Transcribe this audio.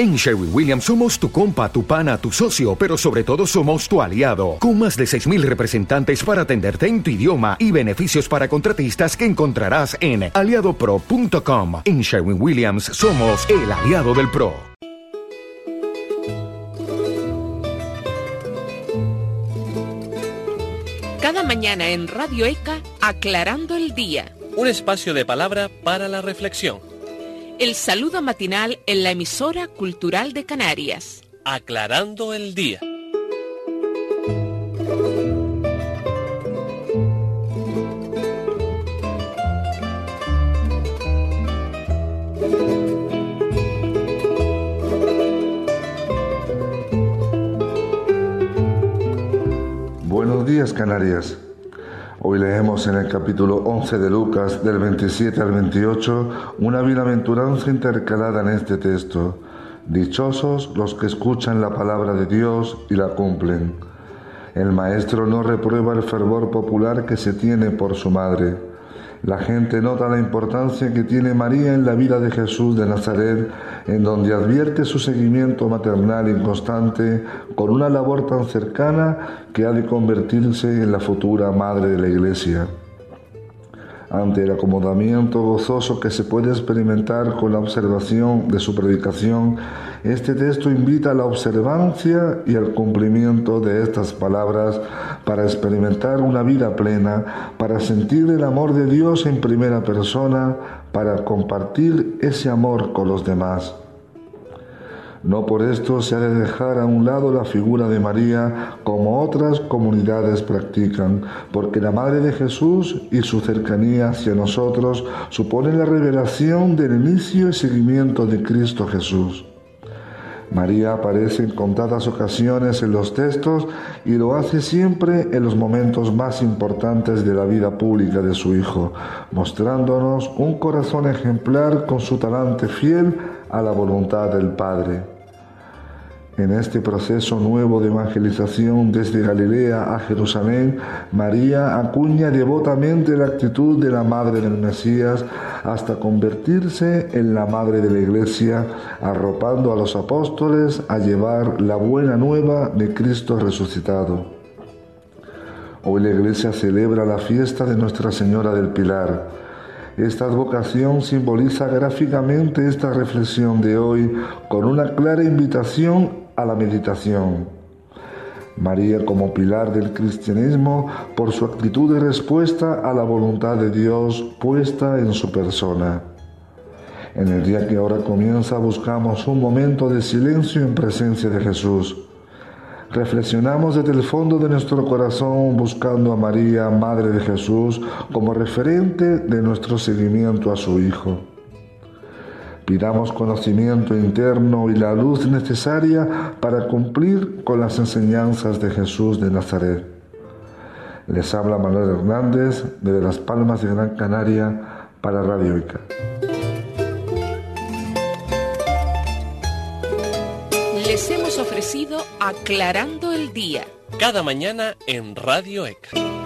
En Sherwin Williams somos tu compa, tu pana, tu socio, pero sobre todo somos tu aliado, con más de 6.000 representantes para atenderte en tu idioma y beneficios para contratistas que encontrarás en aliadopro.com. En Sherwin Williams somos el aliado del PRO. Cada mañana en Radio ECA, aclarando el día. Un espacio de palabra para la reflexión el saludo matinal en la emisora cultural de Canarias. Aclarando el día. Buenos días Canarias. Hoy leemos en el capítulo 11 de Lucas, del 27 al 28, una bienaventuranza intercalada en este texto. Dichosos los que escuchan la palabra de Dios y la cumplen. El maestro no reprueba el fervor popular que se tiene por su madre. La gente nota la importancia que tiene María en la vida de Jesús de Nazaret, en donde advierte su seguimiento maternal inconstante con una labor tan cercana que ha de convertirse en la futura madre de la Iglesia ante el acomodamiento gozoso que se puede experimentar con la observación de su predicación, este texto invita a la observancia y al cumplimiento de estas palabras para experimentar una vida plena, para sentir el amor de Dios en primera persona, para compartir ese amor con los demás. No por esto se ha de dejar a un lado la figura de María como otras comunidades practican, porque la Madre de Jesús y su cercanía hacia nosotros suponen la revelación del inicio y seguimiento de Cristo Jesús. María aparece en contadas ocasiones en los textos y lo hace siempre en los momentos más importantes de la vida pública de su Hijo, mostrándonos un corazón ejemplar con su talante fiel a la voluntad del Padre. En este proceso nuevo de evangelización desde Galilea a Jerusalén, María acuña devotamente la actitud de la Madre del Mesías hasta convertirse en la Madre de la Iglesia, arropando a los apóstoles a llevar la buena nueva de Cristo resucitado. Hoy la Iglesia celebra la fiesta de Nuestra Señora del Pilar esta advocación simboliza gráficamente esta reflexión de hoy con una clara invitación a la meditación. María como pilar del cristianismo por su actitud de respuesta a la voluntad de Dios puesta en su persona. En el día que ahora comienza buscamos un momento de silencio en presencia de Jesús reflexionamos desde el fondo de nuestro corazón buscando a María, Madre de Jesús, como referente de nuestro seguimiento a su Hijo. Pidamos conocimiento interno y la luz necesaria para cumplir con las enseñanzas de Jesús de Nazaret. Les habla Manuel Hernández de Las Palmas de Gran Canaria para Radio Ica. Les hemos ofrecido Aclarando el Día. Cada mañana en Radio ECA.